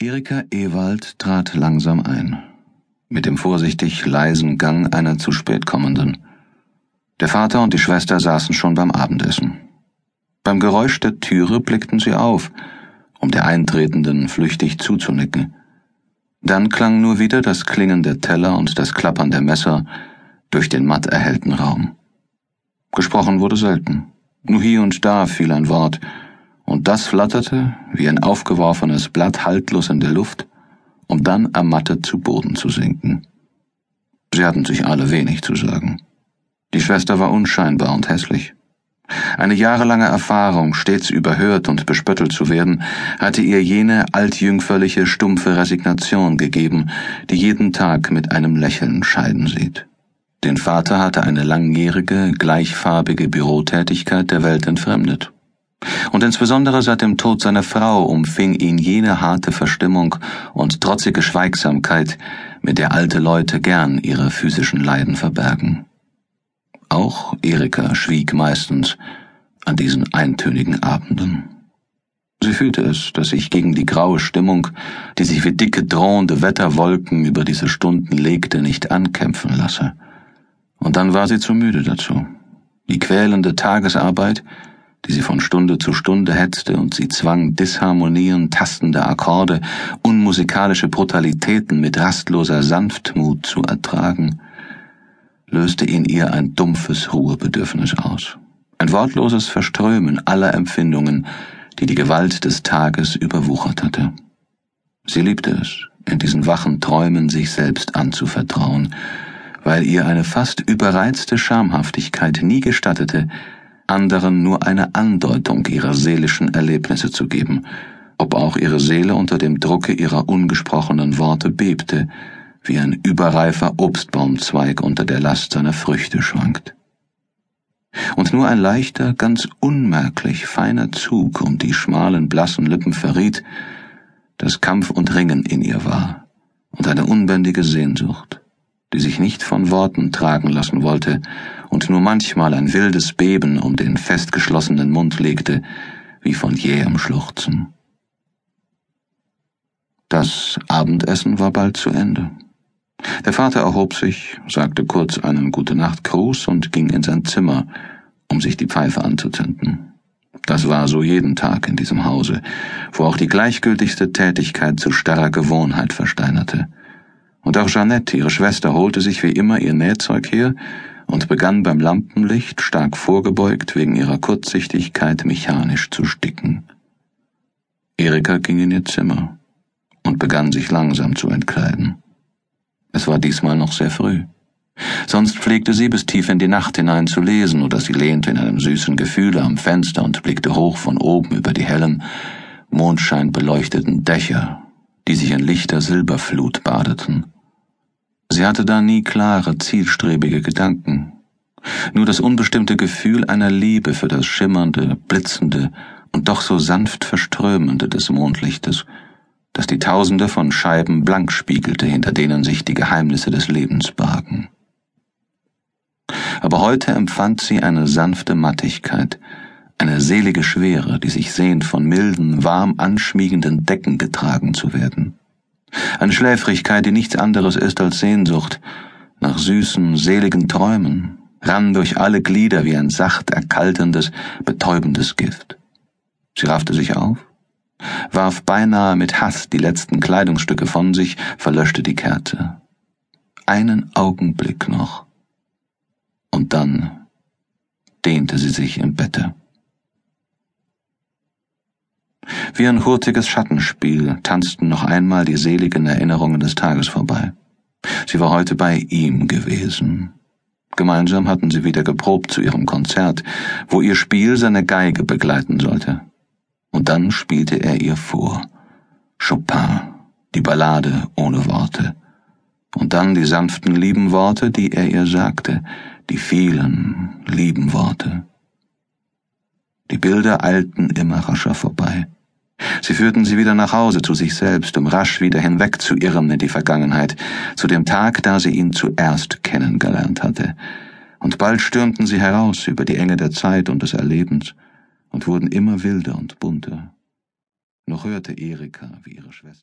Erika Ewald trat langsam ein, mit dem vorsichtig leisen Gang einer zu spät kommenden. Der Vater und die Schwester saßen schon beim Abendessen. Beim Geräusch der Türe blickten sie auf, um der Eintretenden flüchtig zuzunicken. Dann klang nur wieder das Klingen der Teller und das Klappern der Messer durch den matt erhellten Raum. Gesprochen wurde selten. Nur hier und da fiel ein Wort, und das flatterte wie ein aufgeworfenes Blatt haltlos in der Luft, um dann ermattet zu Boden zu sinken. Sie hatten sich alle wenig zu sagen. Die Schwester war unscheinbar und hässlich. Eine jahrelange Erfahrung, stets überhört und bespöttelt zu werden, hatte ihr jene altjüngferliche, stumpfe Resignation gegeben, die jeden Tag mit einem Lächeln scheiden sieht. Den Vater hatte eine langjährige, gleichfarbige Bürotätigkeit der Welt entfremdet. Und insbesondere seit dem Tod seiner Frau umfing ihn jene harte Verstimmung und trotzige Schweigsamkeit, mit der alte Leute gern ihre physischen Leiden verbergen. Auch Erika schwieg meistens an diesen eintönigen Abenden. Sie fühlte es, dass sich gegen die graue Stimmung, die sich wie dicke drohende Wetterwolken über diese Stunden legte, nicht ankämpfen lasse. Und dann war sie zu müde dazu. Die quälende Tagesarbeit, die sie von Stunde zu Stunde hetzte und sie zwang, Disharmonien, tastende Akkorde, unmusikalische Brutalitäten mit rastloser Sanftmut zu ertragen, löste in ihr ein dumpfes Ruhebedürfnis aus. Ein wortloses Verströmen aller Empfindungen, die die Gewalt des Tages überwuchert hatte. Sie liebte es, in diesen wachen Träumen sich selbst anzuvertrauen, weil ihr eine fast überreizte Schamhaftigkeit nie gestattete, anderen nur eine Andeutung ihrer seelischen Erlebnisse zu geben, ob auch ihre Seele unter dem Drucke ihrer ungesprochenen Worte bebte, wie ein überreifer Obstbaumzweig unter der Last seiner Früchte schwankt. Und nur ein leichter, ganz unmerklich feiner Zug um die schmalen, blassen Lippen verriet, dass Kampf und Ringen in ihr war und eine unbändige Sehnsucht die sich nicht von Worten tragen lassen wollte und nur manchmal ein wildes Beben um den festgeschlossenen Mund legte, wie von jähem Schluchzen. Das Abendessen war bald zu Ende. Der Vater erhob sich, sagte kurz einen Gute Nacht Gruß und ging in sein Zimmer, um sich die Pfeife anzuzünden. Das war so jeden Tag in diesem Hause, wo auch die gleichgültigste Tätigkeit zu starrer Gewohnheit versteinerte. Und auch Jeannette, ihre Schwester, holte sich wie immer ihr Nähzeug her und begann beim Lampenlicht, stark vorgebeugt wegen ihrer Kurzsichtigkeit, mechanisch zu sticken. Erika ging in ihr Zimmer und begann sich langsam zu entkleiden. Es war diesmal noch sehr früh. Sonst pflegte sie bis tief in die Nacht hinein zu lesen, oder sie lehnte in einem süßen Gefühle am Fenster und blickte hoch von oben über die hellen, mondscheinbeleuchteten Dächer, die sich in lichter Silberflut badeten. Sie hatte da nie klare, zielstrebige Gedanken. Nur das unbestimmte Gefühl einer Liebe für das schimmernde, blitzende und doch so sanft verströmende des Mondlichtes, das die Tausende von Scheiben blank spiegelte, hinter denen sich die Geheimnisse des Lebens bargen. Aber heute empfand sie eine sanfte Mattigkeit, eine selige Schwere, die sich sehnt, von milden, warm anschmiegenden Decken getragen zu werden. Eine Schläfrigkeit, die nichts anderes ist als Sehnsucht nach süßen, seligen Träumen, rann durch alle Glieder wie ein sacht erkaltendes, betäubendes Gift. Sie raffte sich auf, warf beinahe mit Hass die letzten Kleidungsstücke von sich, verlöschte die Kerze. Einen Augenblick noch. Und dann dehnte sie sich im Bette. Wie ein hurtiges Schattenspiel tanzten noch einmal die seligen Erinnerungen des Tages vorbei. Sie war heute bei ihm gewesen. Gemeinsam hatten sie wieder geprobt zu ihrem Konzert, wo ihr Spiel seine Geige begleiten sollte. Und dann spielte er ihr vor. Chopin, die Ballade ohne Worte. Und dann die sanften lieben Worte, die er ihr sagte, die vielen lieben Worte. Die Bilder eilten immer rascher vorbei. Sie führten sie wieder nach Hause zu sich selbst, um rasch wieder hinweg zu irren in die Vergangenheit, zu dem Tag, da sie ihn zuerst kennengelernt hatte. Und bald stürmten sie heraus über die Enge der Zeit und des Erlebens und wurden immer wilder und bunter. Noch hörte Erika, wie ihre Schwester